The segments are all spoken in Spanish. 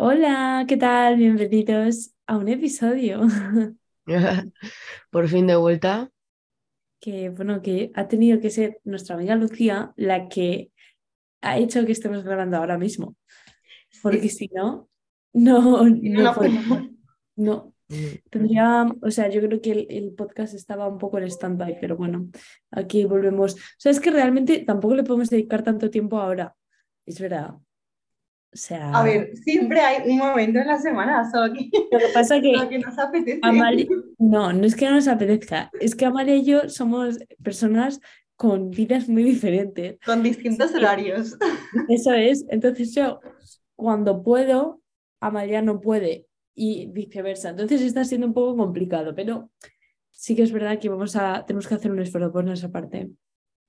Hola, ¿qué tal? Bienvenidos a un episodio Por fin de vuelta. que, bueno, que ha tenido que ser nuestra amiga Lucía la que ha hecho que estemos grabando ahora mismo. Porque si no, no, no No. No, Mm, tendría, o sea, yo creo que el, el podcast estaba un poco en stand-by, pero bueno, aquí volvemos. O sea, es que realmente tampoco le podemos dedicar tanto tiempo ahora. Es verdad. O sea, A ver, siempre hay un momento en la semana, solo que, lo que pasa que solo que nos apetece. Amalia, no, no es que no nos apetezca, es que Amalia y yo somos personas con vidas muy diferentes. Con distintos horarios. Eso es, entonces yo cuando puedo, Amalia no puede y viceversa. Entonces está siendo un poco complicado, pero sí que es verdad que vamos a, tenemos que hacer un esfuerzo por nuestra parte.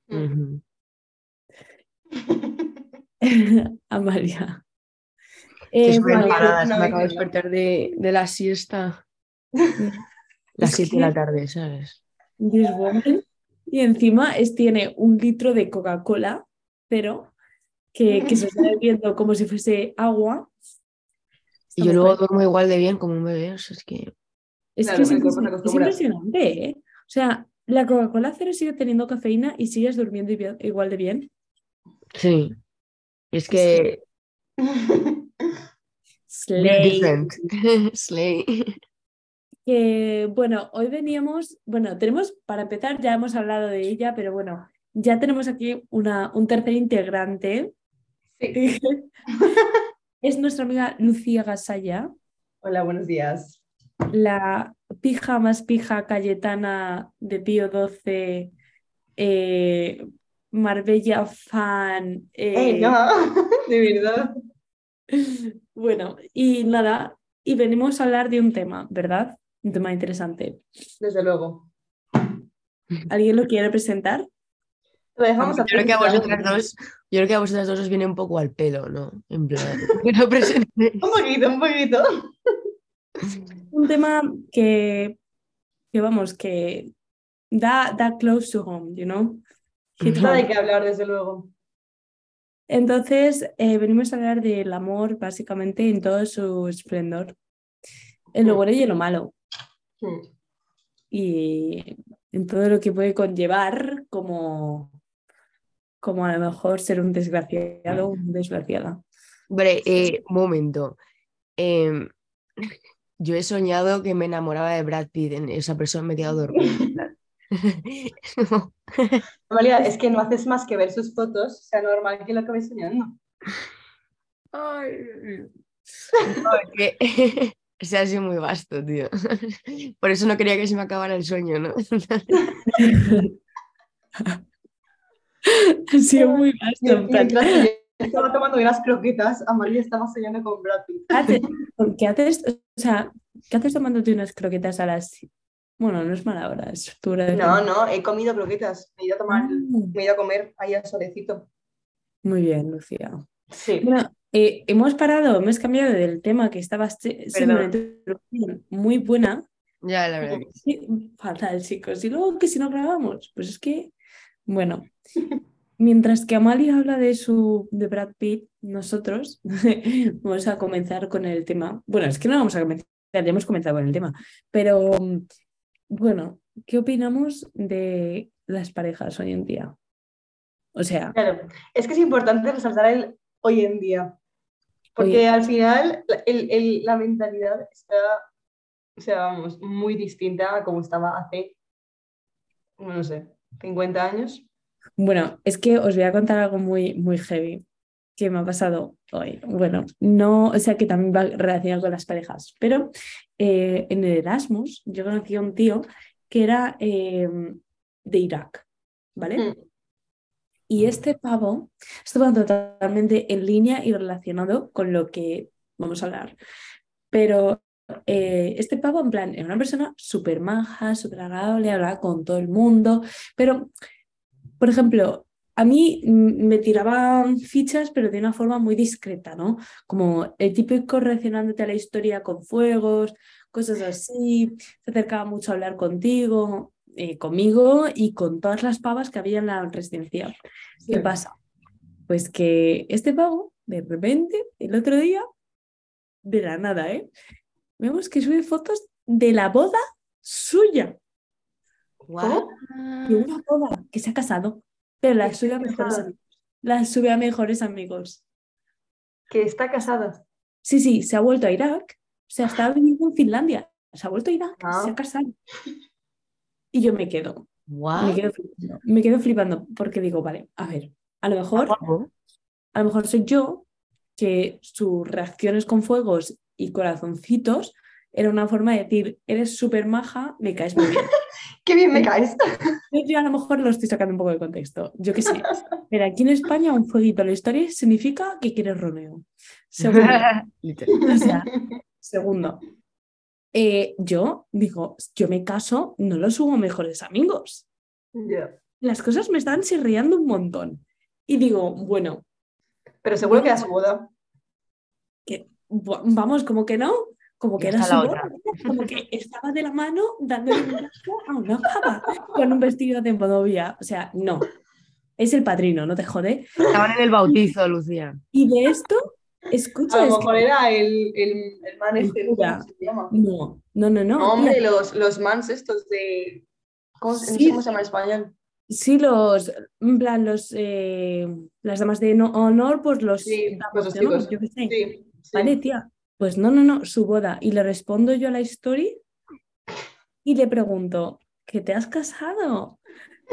ujú. Amalia. Estoy Eh, enfadada, no me acabo de despertar de, de la siesta. Las Es 7 de la tarde, ¿sabes? Y encima es, tiene un litro de Coca-Cola, pero que, que se está bebiendo como si fuese agua. Y yo luego duermo igual de bien como un bebé. O sea, es que. Es Claro, que es, el cuerpo se impresion- es acostumbra. impresionante, ¿eh? O sea, la Coca-Cola cero sigue teniendo cafeína y sigues durmiendo igual de bien. Sí. Es que. Slay. Different. Slay. Que bueno, hoy veníamos, bueno, tenemos, para empezar, ya hemos hablado de ella, pero bueno, ya tenemos aquí una, un tercer integrante. Sí. Es nuestra amiga Lucía Gasalla. Hola, buenos días. la pija más pija cayetana de Pío XII, eh, Marbella fan. ¡Ey, eh, no! De verdad. Bueno, y nada, y venimos a hablar de un tema, ¿verdad? Un tema interesante. Desde luego. ¿Alguien lo quiere presentar? Lo dejamos Yo creo que a hacer- vosotras dos. Yo creo que a vosotras dos os viene un poco al pelo, ¿no? En plan. Un poquito, un poquito. Un tema que, que vamos, que da, da close to home, you know? Nada hay que hablar, desde luego. Entonces, eh, venimos a hablar del amor básicamente en todo su esplendor, en lo bueno y en lo malo, Hmm. y en todo lo que puede conllevar como, como a lo mejor ser un desgraciado o una desgraciada. Hombre, eh, un momento. Em, yo he soñado que me enamoraba de Brad Pitt. En esa persona me he quedado dormida. No. Amalia, es que no haces más que ver sus fotos, o sea, normal que lo acabes soñando. Ay, no, que se ha sido muy vasto, tío. Por eso no quería que se me acabara el sueño, ¿no? Ha sido muy vasto. estaba tomando unas croquetas, Amalia estaba soñando con Brad Pitt. ¿qué haces? ¿Por qué haces? O sea, ¿qué haces tomándote unas croquetas a las... Bueno, no es mala hora, es tu hora de No, no, he comido croquetas. Me he ido a tomar, Ah, me he ido a comer ahí al solecito. Muy bien, Lucía. Sí. Bueno, eh, hemos parado, hemos cambiado del tema que estaba siendo una introducción muy buena. Ya, la verdad. sí. Fatal, chicos. Y luego que si no grabamos, pues es que, bueno, mientras que Amalia habla de su de Brad Pitt, nosotros vamos a comenzar con el tema. Bueno, es que no vamos a comenzar, ya hemos comenzado con el tema, pero bueno, ¿qué opinamos de las parejas hoy en día? O sea, Claro, es que es importante resaltar el hoy en día, porque al final la- el- el- la mentalidad está, o sea, vamos, muy distinta a como estaba hace, no sé, 50 años. Bueno, es que os voy a contar algo muy, muy heavy que me ha pasado hoy. Bueno, no, o sea que también va relacionado con las parejas, pero eh, en el Erasmus yo conocí a un tío que era eh, de Irak, ¿vale? Mm. Y este pavo estaba totalmente en línea y relacionado con lo que vamos a hablar. Pero eh, este pavo, en plan, era una persona súper maja, súper agradable, hablaba con todo el mundo, pero, por ejemplo, a mí mm, me tiraban fichas, pero de una forma muy discreta, ¿no? Como el típico reaccionándote a la historia con fuegos, cosas así, se acercaba mucho a hablar contigo, eh, conmigo y con todas las pavas que había en la residencia. ¿Qué pasa? Pues que este pavo, de repente, el otro día, de la nada, ¿eh? Vemos que sube fotos de la boda suya, de una boda que se ha casado, pero la Que sube a está mejores casada. amigos. La sube a mejores amigos. Que está casada. Sí, sí, se ha vuelto a Irak, o sea, estaba viviendo en Finlandia, se ha vuelto a Irak, Ah. se ha casado. Y yo me quedo, me quedo flipando, me quedo flipando porque digo, vale, a ver, a lo mejor, Guapo. a lo mejor soy yo que sus reacciones con fuegos y corazoncitos era una forma de decir, eres súper maja, me caes muy bien. Qué bien me caes. Yo, a lo mejor lo estoy sacando un poco de contexto, yo qué sé. Pero aquí en España un fueguito a la historia significa que quieres Romeo. Segundo, Literal. o sea, segundo, eh, yo digo, yo me caso, no lo subo a mejores amigos. Las cosas me están chirriando un montón. Y digo, bueno, Pero seguro que a su boda. que, vamos, como que no, como que era su otra. como que estaba de la mano dándole un beso a una pava con un vestido de novia. O sea, no. Es el padrino, no te jode. Estaban en el bautizo, Lucía. Y de esto, escucha, A es lo que- mejor era el, el, el man El este, cura. ¿cómo se llama? no, no, no, no. No, hombre, los, los mans estos de. ¿Cómo, se- no Sí. sé cómo se llama en español? Sí, los, en plan, los, eh, las damas de no- honor, pues los Sí, damos pues los de honor, chicos. yo qué sé. Sí. sí. Vale, tía. Pues no, no, no, su boda. Y le respondo yo a la story y le pregunto, ¿que te has casado?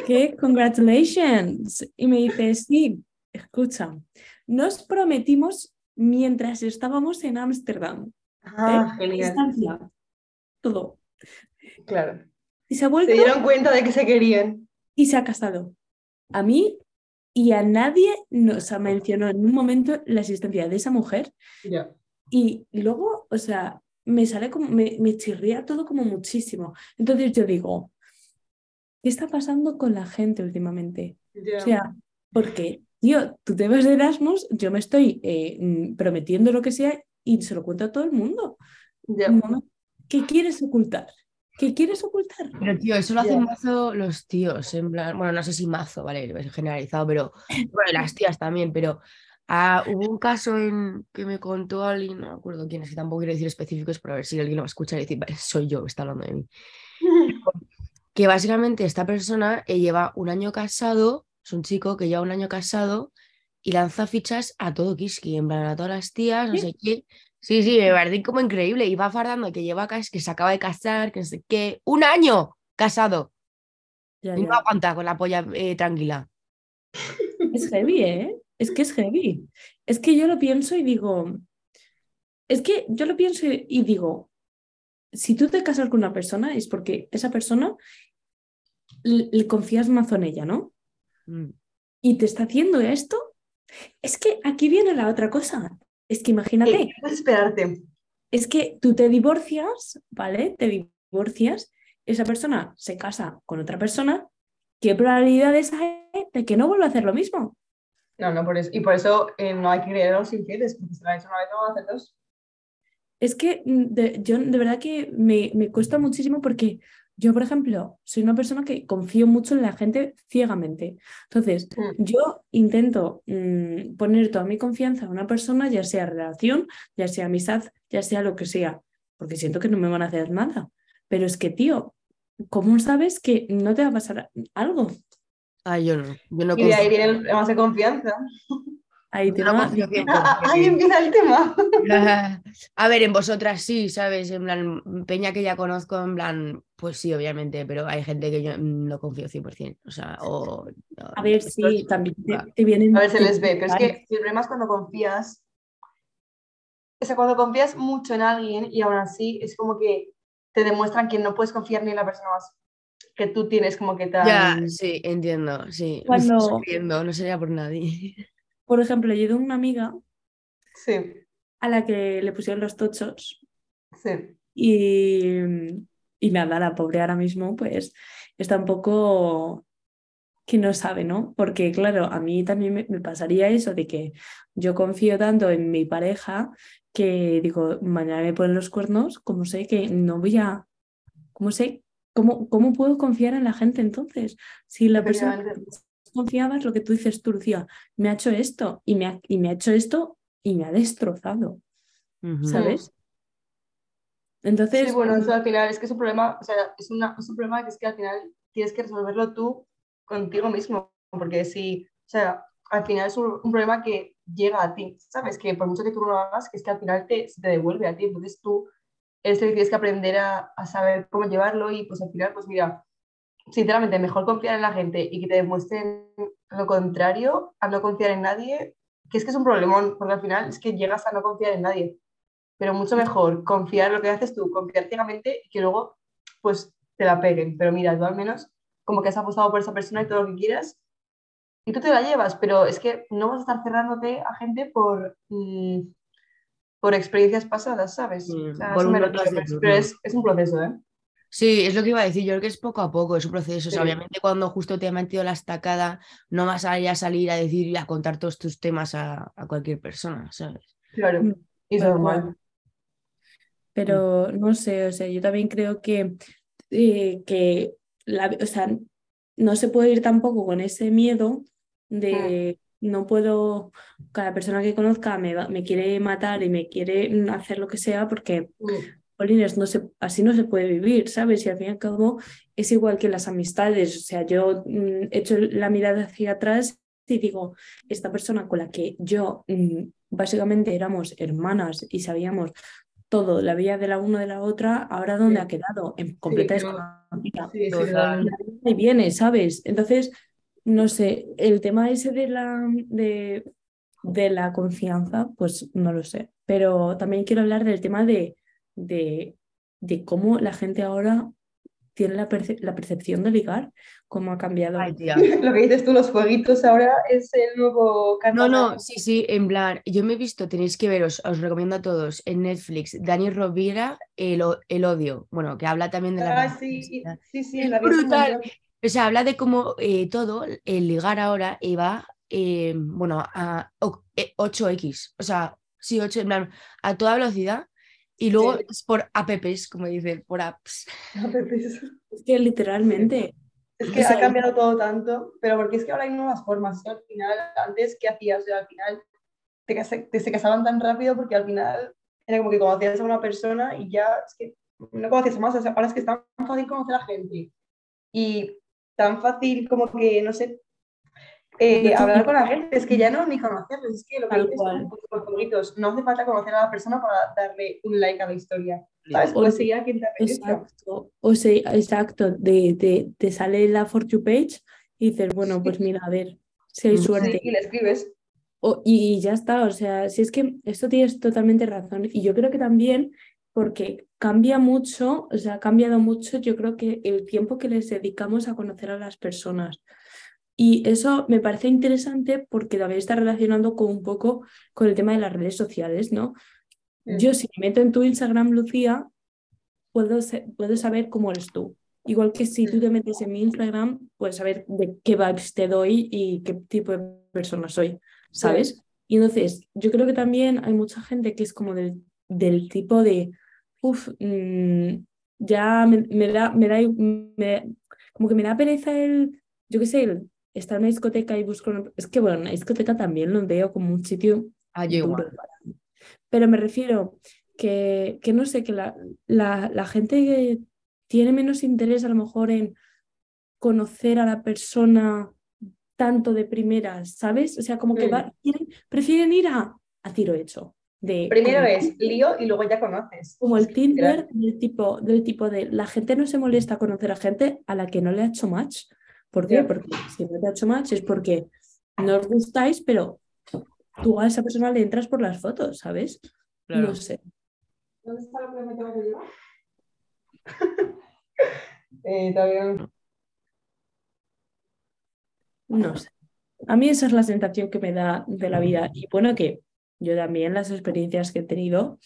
¿Qué? Congratulations. Y me dice, sí, escucha, nos prometimos mientras estábamos en Ámsterdam. Ah, ¿eh? genial. Todo. Claro. Y se ha vuelto Se dieron cuenta de que se querían. y se ha casado. A mí y a nadie nos mencionó en un momento la existencia de esa mujer Ya. Y luego, o sea, me sale como, me, me chirría todo como muchísimo. Entonces yo digo, ¿qué está pasando con la gente últimamente? Ya. O sea, porque, tío, tú te vas de Erasmus, yo me estoy eh, prometiendo lo que sea y se lo cuento a todo el mundo. No, ¿Qué quieres ocultar? ¿Qué quieres ocultar? Pero tío, eso lo hacen Ya. mazo los tíos, en plan, bueno, no sé si mazo, vale, es generalizado, pero bueno, las tías también, pero ah, hubo un caso en que me contó alguien, no me acuerdo quién es, que tampoco quiero decir específicos, pero a ver si alguien lo va a escuchar y decir, "Vale, soy yo, está hablando de mí. Que básicamente esta persona eh, lleva un año casado, es un chico que lleva un año casado y lanza fichas a todo Kiski, en plan a todas las tías, no ¿Sí? sé qué. Sí, sí, me parece como increíble. Y va fardando que lleva que se acaba de casar, que no sé qué. ¡Un año casado! Ya, Y no aguanta con la polla eh, tranquila. Es heavy, ¿eh? Es que es heavy. Es que yo lo pienso y digo, es que yo lo pienso y digo, si tú te casas con una persona es porque esa persona le, le confías más en ella, ¿no? Mm. Y te está haciendo esto. Es que aquí viene la otra cosa. Es que imagínate, esperarte. es que tú te divorcias, ¿vale? Te divorcias, esa persona se casa con otra persona, ¿qué probabilidades hay de que no vuelva a hacer lo mismo? No, no, por eso. Y por eso eh, no hay que creer a los infieles, porque si lo han hecho una vez, no van a hacer dos. Es que mm, de- yo de verdad que me, me cuesta muchísimo porque yo, por ejemplo, soy una persona que confío mucho en la gente ciegamente. Entonces, Mm. yo intento mm, poner toda mi confianza en una persona, ya sea relación, ya sea amistad, ya sea lo que sea, porque siento que no me van a hacer nada. Pero es que, tío, ¿cómo sabes que no te va a pasar algo? Ah, yo no. Yo no Y de ahí confío. viene el problema de confianza. Ahí te no va- confío 100%. Ah, ah, ahí empieza el tema. A ver, en vosotras sí, ¿sabes? En plan, Peña que ya conozco, en plan, pues sí, obviamente, pero hay gente que yo no confío 100%. O sea, o. no, A ver, sí, es- también te, te vienen... A ver, se les ve, pero es que el problema es cuando confías. O sea, cuando confías mucho en alguien y aún así es como que te demuestran que no puedes confiar ni en la persona más que tú tienes como que tan... Ya, sí, entiendo, sí. Me Cuando- estoy sufriendo, no sería por nadie. Por ejemplo, yo tengo una amiga Sí, a la que le pusieron los tochos sí. Y, y nada, la pobre ahora mismo pues está un poco que no sabe, ¿no? Porque claro, a mí también me, me pasaría eso de que yo confío tanto en mi pareja que digo, mañana me ponen los cuernos, como sé que no voy a, ¿cómo sé? ¿Cómo, cómo puedo confiar en la gente entonces? Si la persona que Efectivamente. confiaba es lo que tú dices, tú, Lucía, me ha hecho esto y me ha, y me ha hecho esto y me ha destrozado. Ujú. ¿sabes? Entonces, Sí, bueno, eso al final es que es un problema, o sea, es, una, es un problema que es que al final tienes que resolverlo tú contigo mismo, porque si, o sea, al final es un, un problema que llega a ti, ¿sabes? Que por mucho que tú no lo hagas, que es que al final te, se te devuelve a ti, entonces tú eres el que tienes que aprender a, a saber cómo llevarlo y pues al final, pues mira, sinceramente, mejor confiar en la gente y que te demuestren lo contrario a no confiar en nadie, que es que es un problemón, porque al final es que llegas a no confiar en nadie pero mucho mejor confiar en lo que haces tú, confiar ciegamente y que luego pues te la peguen. Pero mira, tú al menos como que has apostado por esa persona y todo lo que quieras y tú te la llevas, pero es que no vas a estar cerrándote a gente por, mm, por experiencias pasadas, ¿sabes? O sea, por un es, es un proceso, ¿eh? Sí, es lo que iba a decir. Yo creo que es poco a poco, es un proceso. O sea, Sí. obviamente cuando justo te ha metido la estacada, no vas a ir a salir a decir y a contar todos tus temas a, a cualquier persona, ¿sabes? Claro, Mm, y es normal. cual. Pero no sé, o sea, yo también creo que, eh, que la, o sea, no se puede ir tampoco con ese miedo de no puedo, cada persona que conozca me, va- me quiere matar y me quiere mm, hacer lo que sea porque, Mm, jolines, no se, así no se puede vivir, ¿sabes? Y al fin y al cabo es igual que las amistades, o sea, yo mm, echo la mirada hacia atrás y digo, esta persona con la que yo mm, básicamente éramos hermanas y sabíamos todo, la vida de la una de la otra, ahora dónde Sí. ha quedado, en completa que no- desconocida. Sí, sí. Y viene, ¿sabes? Entonces, no sé, el tema ese de la, de, de la confianza, pues no lo sé. Pero también quiero hablar del tema de, de, de cómo la gente ahora tiene la, perce- la percepción de ligar, cómo ha cambiado. Ay, tía. Lo que dices tú, los fueguitos ahora es el nuevo No, carnaval. no, sí, sí, en plan, yo me he visto, tenéis que veros, os recomiendo a todos, en Netflix, Dani Rovira, El, O- El Odio, bueno, que habla también de la... Ah, sí, sí, sí, Es la brutal. O sea, habla de cómo eh, todo, el ligar ahora eh, va, eh, bueno, a o- eh, 8X, o sea, sí, 8, en plan, a toda velocidad, y luego Sí. es por apps, como dicen, por apps. Es que literalmente, Es que O sea, ha cambiado todo tanto, pero porque es que ahora hay nuevas formas. Al final, antes, ¿qué hacías? O sea, al final te, te- se casaban tan rápido porque al final era como que conocías a una persona y ya es que no conocías más. O sea, ahora es que es tan fácil conocer a gente y tan fácil como que, no sé, eh, hablar con la gente. Es que ya no ni conocerles, es que lo que dices pues, por favoritos, no hace falta conocer a la persona para darle un like a la historia. ¿Sabes? O- Puedes seguir a quien te exacto, o sea, exacto, de, de, te sale la For You page y dices, bueno, pues mira, a ver, si hay Sí, suerte. Sí, y le escribes. O- y ya está, o sea, si es que esto tienes totalmente razón. Y yo creo que también, porque cambia mucho, o sea, ha cambiado mucho, yo creo que el tiempo que les dedicamos a conocer a las personas. Y eso me parece interesante porque también está relacionando con un poco con el tema de las redes sociales, ¿no? Sí. Yo si me meto en tu Instagram, Lucía, puedo, puedo saber cómo eres tú. Igual que si tú te metes en mi Instagram, puedes saber de qué vibes te doy y qué tipo de persona soy, ¿sabes? Y entonces, yo creo que también hay mucha gente que es como del, del tipo de, uff, ya me, me da, me da, me- como que me da pereza el, yo qué sé, el estar en una discoteca y buscar una- Es que bueno, una discoteca también lo veo como un sitio Ah, duro para mí. Pero me refiero que, que no sé, que la, la, la gente que tiene menos interés a lo mejor en conocer a la persona tanto de primeras, ¿sabes? O sea, como que Mm. va- prefieren ir a, a tiro hecho. De, Primero como, es lío y luego ya conoces. como el. Tinder del tipo, del tipo de la gente no se molesta a conocer a gente a la que no le ha hecho match. ¿Por qué? Porque si no te ha hecho match es porque no os gustáis, pero tú a esa persona le entras por las fotos, ¿sabes? Claro. No sé. ¿Dónde está lo que me tengo que llevar? eh, todavía. No sé. A mí esa es la sensación que me da de la vida. Y bueno, que yo también las experiencias que he tenido,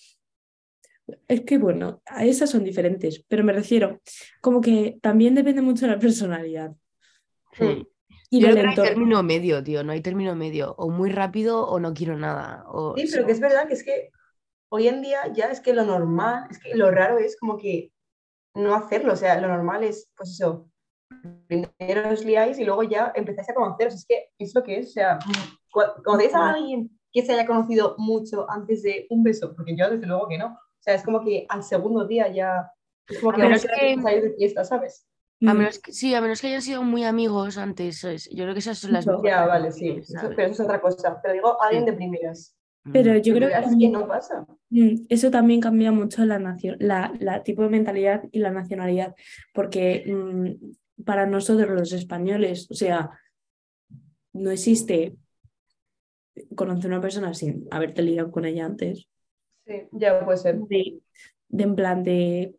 es que bueno, a esas son diferentes, pero me refiero como que también depende mucho de la personalidad Sí. y Yo del creo que no hay término medio, tío, no hay término medio. O muy rápido o no quiero nada. O... Sí, pero que es verdad que es que hoy en día ya es que lo normal, es que lo raro es como que no hacerlo. O sea, lo normal es, pues eso, primero os liáis y luego ya empezáis a conoceros. Es que es lo que es. O sea, cu- cuando veis a alguien que se haya conocido mucho antes de un beso, porque yo desde luego que no. O sea, es como que al segundo día ya es como A que menos a que- salir de fiesta, ¿sabes? A Mm, menos que, sí, a menos que hayan sido muy amigos antes. ¿sabes? Yo creo que esas son las mejores Ya, vale, sí. pero eso es otra cosa. Pero digo, alguien Sí. de primeras. Pero yo creo que es que también no pasa. Mm, Eso también cambia mucho la, nacio- la, la tipo de mentalidad y la nacionalidad, porque mm, para nosotros los españoles, o sea, no existe conocer a una persona sin haberte liado con ella antes, Sí, ya puede ser. de, de en plan de,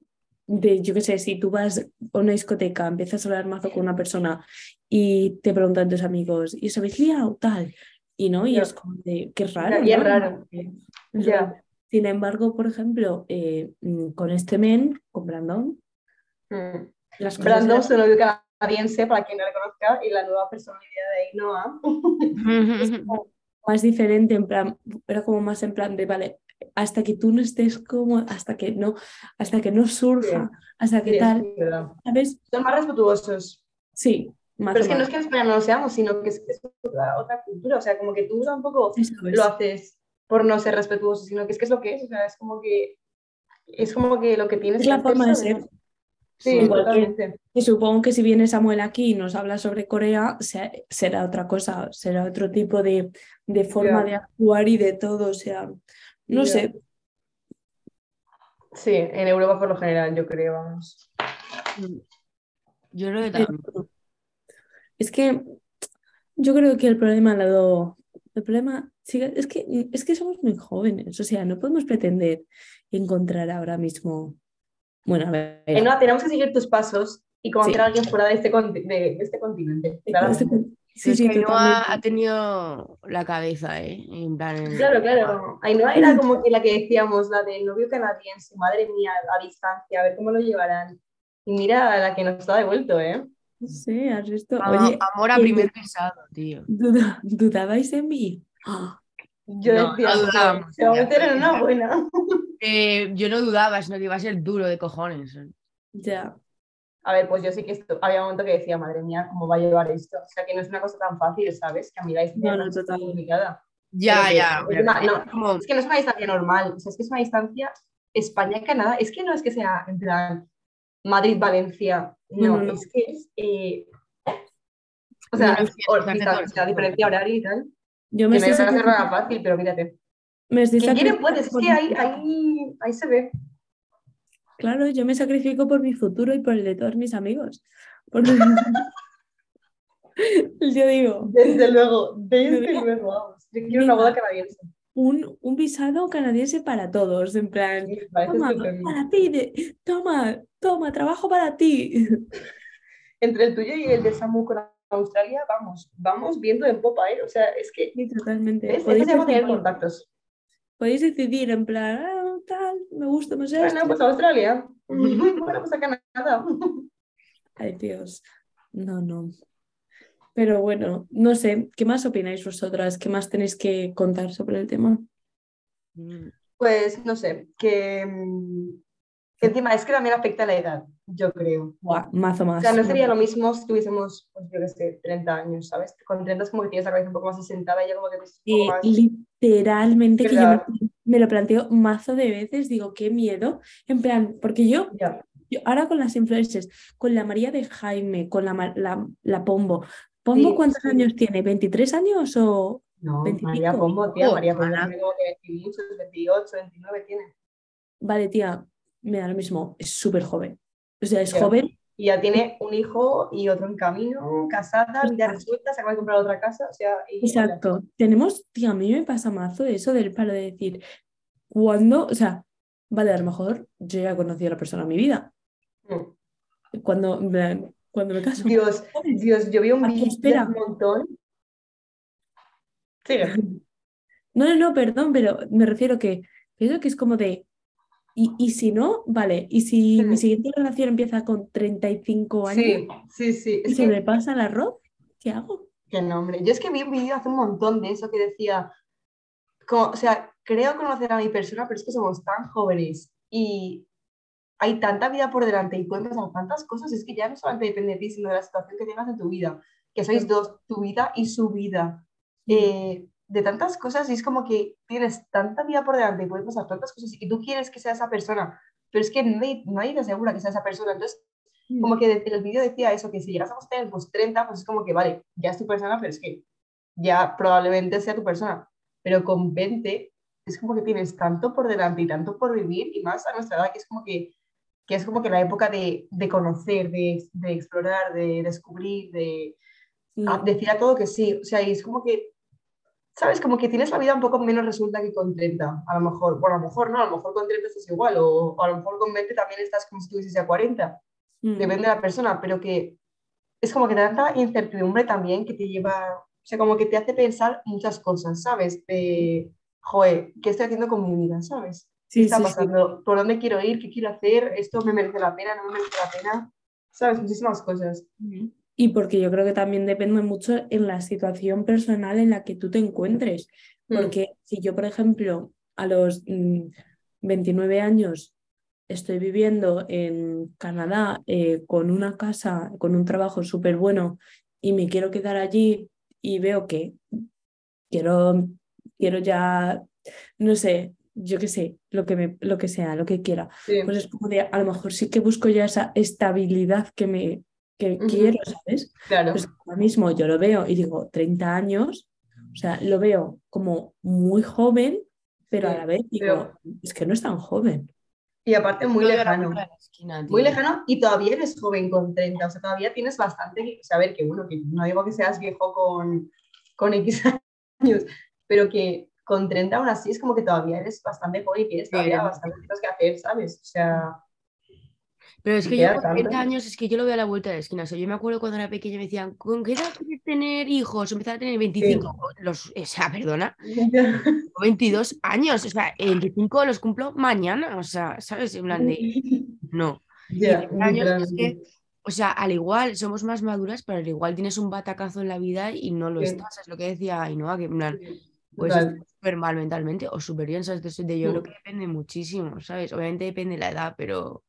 de, yo qué sé, si tú vas a una discoteca, empiezas a hablar mazo con una persona y te preguntan tus amigos, ¿y os habéis liado? Tal, y no, y es como de, qué raro, raro. Sin embargo, por ejemplo, eh, con este men, con Brandon, Mm. las cosas Brandon, eran- su novio canadiense, para quien no le conozca, y la nueva personalidad de Ainhoa. Más diferente, en plan, era como más en plan de, vale, hasta que tú no estés como, hasta que no, hasta que no surja, hasta que Sí, tal. ¿sabes? Son más respetuosos. Sí, más Pero es que no es que en España no lo seamos, sino que es, que es otra, otra cultura. O sea, como que tú tampoco Eso es. lo haces por no ser respetuoso, sino que es que es lo que es. O sea, es como que es como que lo que tienes Es la forma de ser. Sí, Igual que- totalmente. Y supongo que si viene Samuel aquí y nos habla sobre Corea, se- será otra cosa, será otro tipo de, de forma de actuar y de todo. O sea, no sé, Sí, en Europa por lo general, yo creo, vamos. Yo creo que Pero también. es que yo creo que el problema el problema es que es que somos muy jóvenes, o sea, no podemos pretender encontrar ahora mismo. Bueno, a ver, Ainhoa, tenemos que seguir tus pasos y conocer Sí. a alguien fuera de este, conti- de, de este continente. este- sí, sí, Ainhoa ha tenido la cabeza, ¿eh? En plan, en- Claro, claro. Ainhoa era como que la que decíamos, la del novio canadiense, madre mía, a distancia, a ver cómo lo llevarán. Y mira a la que nos ha devuelto, ¿eh? Sí, has visto. Oye, amor a primer besado, tío. duda- ¿dudabais de mí? Yo No, decía, no "Joder, se va a meter en una buena. Eh, yo no dudaba, sino que iba a ser duro de cojones. Ya. A ver, pues yo sí que esto, había un momento que decía, madre mía, ¿cómo va a llevar esto? O sea, que no es una cosa tan fácil, ¿sabes? Que a mí la distancia No, no, es total. complicada. Ya, Pero que- ya. es una- es no, como- Es que no es una distancia normal, o sea, es que es una distancia España-Canadá. Es que no es que sea en plan Madrid-Valencia, no, No, no, no. es que es. eh, o No, sea, no, es que distancia, todo o diferencia horaria y tal. Yo Que me no estoy, sacri- nada fácil, pero mírate. Me estoy Quien quiere puede, es mi ahí, ahí, ahí se ve. Claro, yo me sacrifico por mi futuro y por el de todos mis amigos. Yo digo, Desde luego, desde luego, vamos. Yo quiero una boda canadiense. un, un visado canadiense para todos, en plan, toma, para ti, de- toma, toma, trabajo para ti. Entre el tuyo y el de Samu con Australia, vamos, vamos viendo en popa, ¿eh? O sea, es que Sí, totalmente. Podéis Podéis tener contactos. Podéis decidir en plan, ah, tal, me gusta más esto. Bueno, pues a Australia. Bueno, pues a Canadá. Ay, Dios. No, no. Pero bueno, no sé, ¿qué más opináis vosotras? ¿Qué más tenéis que contar sobre el tema? Mm. Pues no sé, que, mm, que encima es que también afecta la edad, yo creo. Buah, mazo O más. sea, no sería lo mismo si tuviésemos, pues yo qué sé, 30 años, ¿sabes? Con 30 es como que tienes la cabeza un poco más asentada y ya como que es un Eh, poco más... literalmente que yo me, lo planteo mazo de veces, digo, qué miedo. En plan, porque yo, yo ahora con las influencers, con la María de Jaime, con la, la, la Pombo. ¿Pombo Sí, cuántos sí. años tiene? ¿23 años o...? No, 25. María Pombo, tía, Oh, María Pombo tiene como que 20 muchos, 28, 29 tiene. Vale, tía, me da lo mismo, es súper joven. O sea, es joven, Y ya tiene un hijo y otro en camino, casada, vida resuelta, se acaba de comprar otra casa, o sea... y- exacto. Tenemos, tía, a mí me pasa mazo eso del palo de decir, cuando, o sea, vale, a lo mejor yo ya he conocido a la persona en mi vida. Mm. Cuando, en plan, cuando me caso. Dios. Dios, yo vi un vídeo espera. un montón. Sigue. No, no, no, perdón, pero me refiero que pienso que es como de, y, y si no, vale, y si mi siguiente relación empieza con 35 años Sí, sí, sí. y se me pasa el arroz, ¿qué hago? qué nombre. Yo es que vi un vídeo hace un montón de eso que decía, como, o sea, creo conocer a mi persona, pero es que somos tan jóvenes y hay tanta vida por delante y pueden pasar tantas cosas, es que ya no solamente depende de ti, sino de la situación que tengas en tu vida, que sois dos, tu vida y su vida. Eh, de tantas cosas y es como que tienes tanta vida por delante y puedes pasar tantas cosas y tú quieres que sea esa persona, pero es que nadie, nadie te asegura que sea esa persona. Entonces, como que el vídeo decía eso, que si llegásemos a tener pues 30, pues es como que, vale, ya es tu persona, pero es que ya probablemente sea tu persona. Pero con 20 es como que tienes tanto por delante y tanto por vivir y más a nuestra edad que es como que, que es como que la época de, de conocer, de, de, explorar, de descubrir, de decir a todo que sí. O sea, y es como que ¿sabes? Como que tienes la vida un poco menos resuelta que con 30, a lo mejor. Bueno, a lo mejor no, a lo mejor con 30 estás igual, o, a lo mejor con 20 también estás como si estuvieses a 40. Mm. Depende de la persona, pero que es como que te tanta incertidumbre también que te lleva, o sea, como que te hace pensar muchas cosas, ¿sabes? De, joder, ¿qué estoy haciendo con mi vida, ¿sabes? ¿Qué está pasando? ¿Por dónde quiero ir? ¿Qué quiero hacer? ¿Esto me merece la pena? ¿No me merece la pena? ¿Sabes? Muchísimas cosas. Y porque yo creo que también depende mucho en la situación personal en la que tú te encuentres. Mm. Porque si yo, por ejemplo, a los 29 mm, años estoy viviendo en Canadá eh, con una casa, con un trabajo súper bueno y me quiero quedar allí y veo que quiero, quiero ya, no sé, yo qué sé, lo que, me, lo que sea, lo que quiera. Pues es como de, a lo mejor sí que busco ya esa estabilidad que me, que quiero, ¿sabes? Claro. Pues ahora mismo yo lo veo y digo, 30 años, o sea, lo veo como muy joven, pero a la vez digo, es que no es tan joven. Y aparte muy lejano. muy lejano y todavía eres joven con 30, o sea, todavía tienes bastante que saber que, bueno, que no digo que seas viejo con, con X años, pero que con 30 aún así es como que todavía eres bastante joven y tienes todavía bastante cosas que hacer, ¿sabes? O sea, pero es que yo con 30 años es que yo lo veo a la vuelta de la esquina. O sea, yo me acuerdo cuando era pequeña me decían, ¿con qué edad quieres tener hijos? Empezar a tener 25. Los, o sea, perdona. 22 años. O sea, 25 los cumplo mañana. O sea, ¿sabes? En plan de. No. años es que, o sea, al igual somos más maduras, pero al igual tienes un batacazo en la vida y no lo estás. Es lo que decía Ainhoa, que en plan. Pues súper mal mentalmente o súper bien, ¿sabes? De, yo creo que depende muchísimo, ¿sabes? Obviamente depende de la edad, pero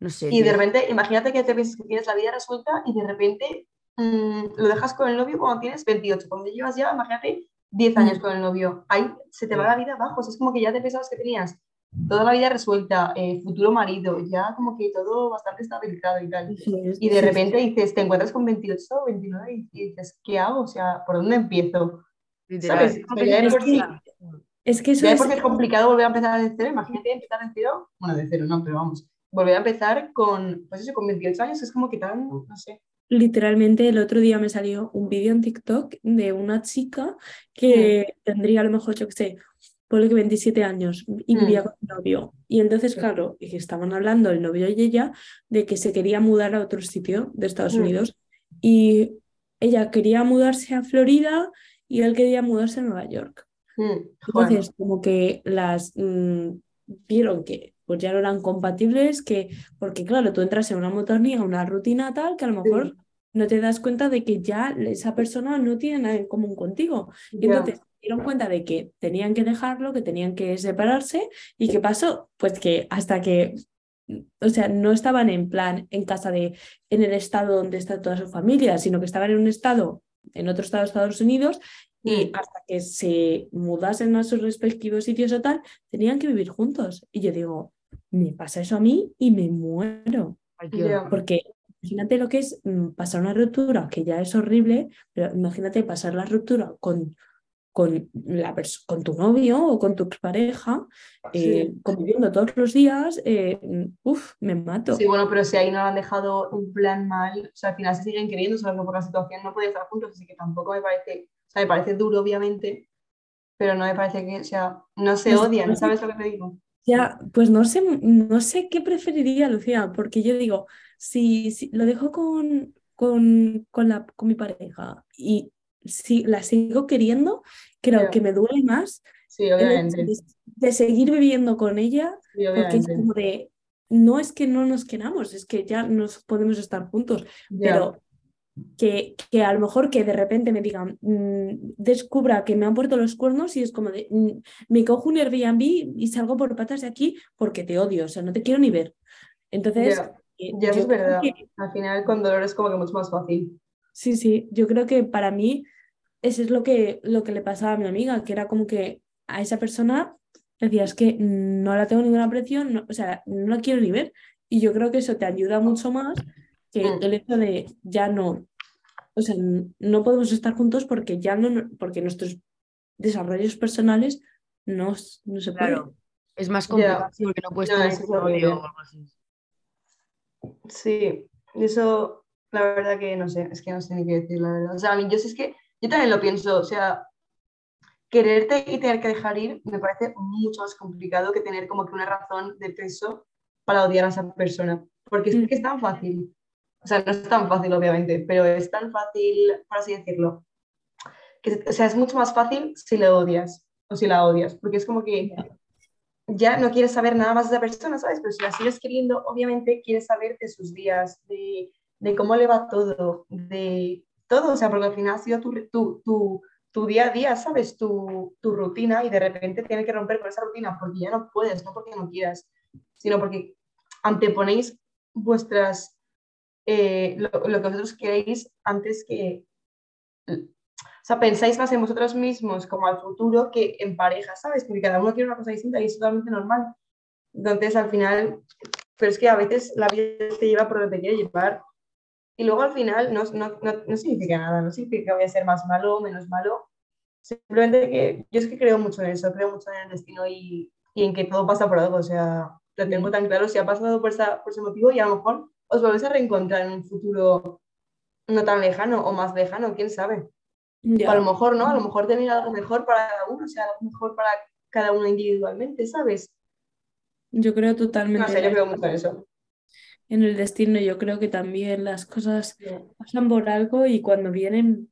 no sé. Y de repente, imagínate que te piensas que tienes la vida resuelta y de repente mm, lo dejas con el novio cuando tienes 28. Cuando llevas ya, imagínate, 10 años mm. con el novio. Ahí se te va la vida abajo. es como que ya te pensabas que tenías toda la vida resuelta, eh, futuro marido, ya como que todo bastante estabilizado y tal. y de repente dices, te encuentras con 28 o 29 y dices, ¿qué hago? O sea, ¿por dónde empiezo? ¿Sabes? es, que, eso es... porque es complicado volver a empezar de cero. Imagínate empezar de cero. Bueno, de cero no, pero vamos volver a empezar con, pues eso, con 28 años, es como que tan, no sé. Literalmente el otro día me salió un vídeo en TikTok de una chica que tendría a lo mejor, yo que sé, por lo que 27 años y mm. vivía con su novio. Y entonces, claro, y estaban hablando el novio y ella de que se quería mudar a otro sitio de Estados mm. Unidos y ella quería mudarse a Florida y él quería mudarse a Nueva York. Mm, entonces, como que las vieron que pues ya no eran compatibles, que, porque claro, tú entras en una motonía, una rutina tal, que a lo mejor no te das cuenta de que ya esa persona no tiene nada en común contigo. Y entonces se dieron cuenta de que tenían que dejarlo, que tenían que separarse. ¿Y qué pasó? Pues que hasta que, o sea, no estaban en plan en casa de, en el estado donde está toda su familia, sino que estaban en un estado, en otro estado de Estados Unidos, y mm. hasta que se mudasen a sus respectivos sitios o tal, tenían que vivir juntos. Y yo digo, me pasa eso a mí y me muero. Porque imagínate lo que es mm, pasar una ruptura, que ya es horrible, pero imagínate pasar la ruptura con, con, la con tu novio o con tu pareja, eh, conviviendo todos los días, eh, uff, me mato. Sí, bueno, pero si ahí no lo han dejado un plan mal, o sea, al final se siguen queriendo, solo que por la situación no pueden estar juntos, así que tampoco me parece, o sea, me parece duro, obviamente, pero no me parece que, o sea, no se odian, ¿sabes lo que te digo? Ya, pues no sé, no sé qué preferiría, Lucía, porque yo digo, si, si lo dejo con, con, con, la, con mi pareja y si la sigo queriendo, creo que me duele más de, seguir viviendo con ella, porque es como de, no es que no nos queramos, es que ya nos podemos estar juntos, pero que, que, a lo mejor que de repente me digan, mm, descubra que me han puesto los cuernos y es como de, mm, me cojo un Airbnb y salgo por patas de aquí porque te odio, o sea, no te quiero ni ver. Entonces... Eh, ya, es verdad. Al final con dolor es como que mucho más fácil. Sí, sí, yo creo que para mí eso es lo que, lo que le pasaba a mi amiga, que era como que a esa persona decía, es que no la tengo ninguna presión, no, o sea, no la quiero ni ver. Y yo creo que eso te ayuda mucho más que Mm. el hecho de ya no, o sea, no podemos estar juntos porque ya no, porque nuestros desarrollos personales no, no se pueden. Claro. Es más complicado porque no puedes No, tener novio o algo así. Sí, y eso, la verdad que no sé, es que no sé ni qué decir, la verdad. O sea, a mí, yo sí es que, yo también lo pienso, o sea, quererte y tener que dejar ir me parece mucho más complicado que tener como que una razón de peso para odiar a esa persona. Porque es Mm. que es tan fácil. O sea, no es tan fácil, obviamente, pero es tan fácil, por así decirlo. O sea, es mucho más fácil si le odias o si la odias, porque es como que ya no quieres saber nada más de esa persona, ¿sabes? Pero si la sigues queriendo, obviamente quieres saber de sus días, de, de cómo le va todo, de todo, o sea, porque al final ha sido tu, tu, tu, tu día a día, ¿sabes? Tu, tu rutina y de repente tienes que romper con esa rutina porque ya no puedes, no porque no quieras, sino porque anteponéis vuestras, eh, lo, lo que vosotros queréis antes que... O sea, pensáis más en vosotros mismos como al futuro que en pareja, ¿sabes? Porque cada uno quiere una cosa distinta y es totalmente normal. Entonces, al final, pero es que a veces la vida te lleva por donde te quiere llevar. Y luego al final no, no, no, no significa nada, no significa que voy a ser más malo o menos malo. Simplemente que yo es que creo mucho en eso, creo mucho en el destino y, y en que todo pasa por algo. O sea, lo tengo tan claro, si ha pasado por, esa, por ese motivo y a lo mejor os volvéis a reencontrar en un futuro no tan lejano o más lejano, quién sabe. O a lo mejor no, a lo mejor tener algo mejor para cada uno, o sea, algo mejor para cada uno individualmente, ¿sabes? Yo creo totalmente No sé, yo creo mucho en eso. en el destino. Yo creo que también las cosas pasan por algo y cuando vienen,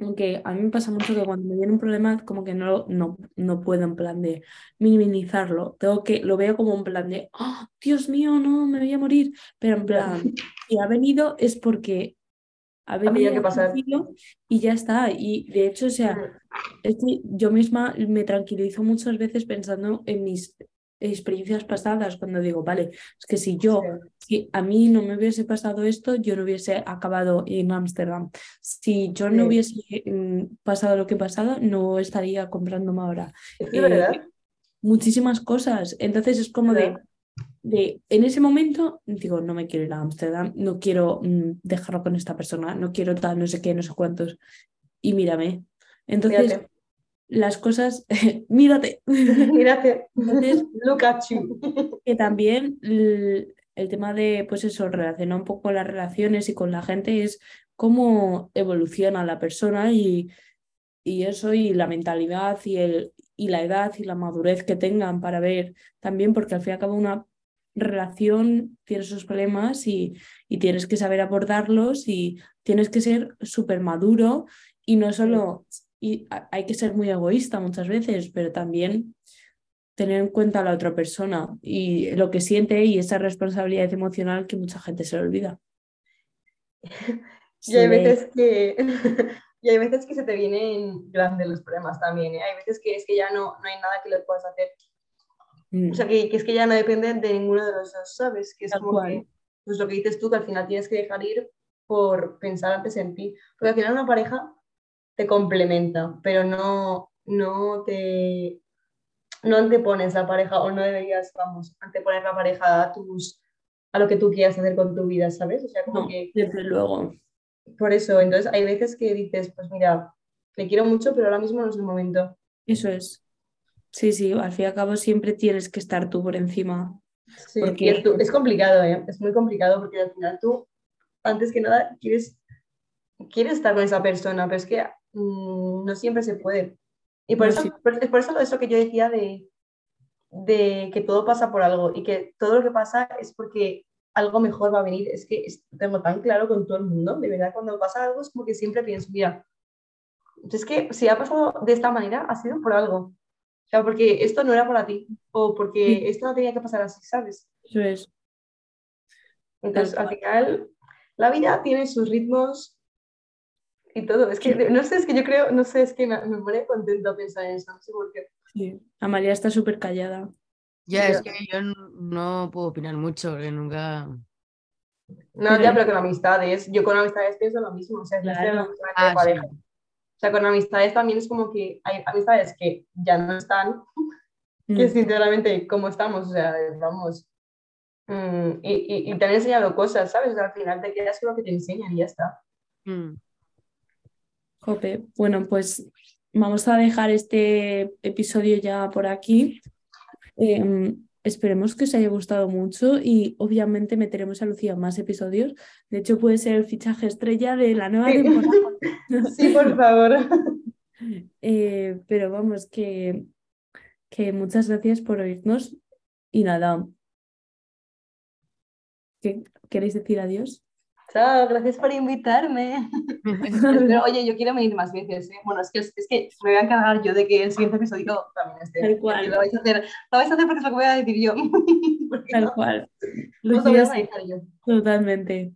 aunque a mí me pasa mucho que cuando me viene un problema, como que no, no, no puedo en plan de minimizarlo. Tengo que, lo veo como un plan de, ¡Oh, Dios mío, no, me voy a morir. Pero en plan, si ha venido es porque ha venido, que pasar. y ya está. Y de hecho, o sea, es que yo misma me tranquilizo muchas veces pensando en mis experiencias pasadas, cuando digo, vale, es que si yo, si a mí no me hubiese pasado esto, yo no hubiese acabado en Ámsterdam. Si yo no hubiese mm, pasado lo que he pasado, no estaría comprándome ahora. Es Eh, verdad. Muchísimas cosas. Entonces es como de, de, en ese momento, digo, no me quiero ir a Ámsterdam, no quiero mm, dejarlo con esta persona, no quiero tal, no sé qué, no sé cuántos. Y mírame. Entonces, Mírate. Las cosas, mírate. Mírate. Entonces, Look at you. que también el tema de, pues eso, relacionar un poco las relaciones y con la gente es cómo evoluciona la persona y, y eso, y la mentalidad y, el, y la edad y la madurez que tengan para ver también, porque al fin y al cabo una relación tiene sus problemas y, y tienes que saber abordarlos y tienes que ser súper maduro y no solo, y hay que ser muy egoísta muchas veces, pero también tener en cuenta a la otra persona y lo que siente y esa responsabilidad emocional que mucha gente se le olvida. Y hay veces que, y hay veces que se te vienen grandes los problemas también. ¿eh? Hay veces que es que ya no, no hay nada que le puedas hacer. Mm, O sea, que, que es que ya no depende de ninguno de los dos, ¿sabes? Que es Tal como cual. que, pues lo que dices tú, que al final tienes que dejar ir por pensar antes en ti. Porque al final una pareja te complementa, pero no, no te no antepones la pareja o no deberías, vamos, anteponer la pareja a tus a lo que tú quieras hacer con tu vida, ¿sabes? O sea, como no, que desde luego. por eso, entonces hay veces que dices, pues mira, te quiero mucho, pero ahora mismo no es el momento. Eso es. Sí, sí, al fin y al cabo siempre tienes que estar tú por encima. Sí, Porque- es complicado, ¿eh? Es muy complicado porque al final tú, antes que nada, quieres, quieres estar con esa persona, pero es que mm, no siempre se puede. Y por, No, eso, sí. por, por eso eso que yo decía de, de que todo pasa por algo y que todo lo que pasa es porque algo mejor va a venir. Es que tengo tan claro con todo el mundo, de verdad, cuando pasa algo es como que siempre pienso, mira, es que si ha pasado de esta manera ha sido por algo. O sea, porque esto no era para ti o porque Sí. esto no tenía que pasar así, ¿sabes? Eso es. Entonces, al final, la vida tiene sus ritmos y todo. Es que, no sé, es que yo creo, no sé, es que me, me pone contento pensar en eso, no sé por qué. Sí. Amalia está súper callada. Ya, es que yo no puedo opinar mucho, porque nunca. No, ya, pero con amistades, yo con amistades pienso lo mismo, o sea, que Claro. Ah, sí. pareja. sea, con amistades también es como que hay amistades que ya no están, que Mm. sinceramente, como estamos, o sea, vamos, mm, y, y- y te han enseñado cosas, ¿sabes? O sea, al final te quedas con lo que te enseñan y ya está. Mm. Jope. Bueno, pues vamos a dejar este episodio ya por aquí. Em, esperemos que os haya gustado mucho y obviamente meteremos a Lucía más episodios. De hecho, puede ser el fichaje estrella de la nueva Sí. temporada. Sí, por favor. Eh, pero vamos, que, que muchas gracias por oírnos y nada. ¿Qué- ¿Queréis decir adiós? Chao, gracias por invitarme. Pero oye, yo quiero venir más veces. ¿eh? Bueno, es que, es que me voy a encargar yo de que el siguiente episodio también esté. Tal cual. Lo vais a hacer, lo vais a hacer porque es lo que voy a decir yo. Tal no, cual. os lo voy a organizar yo. totalmente.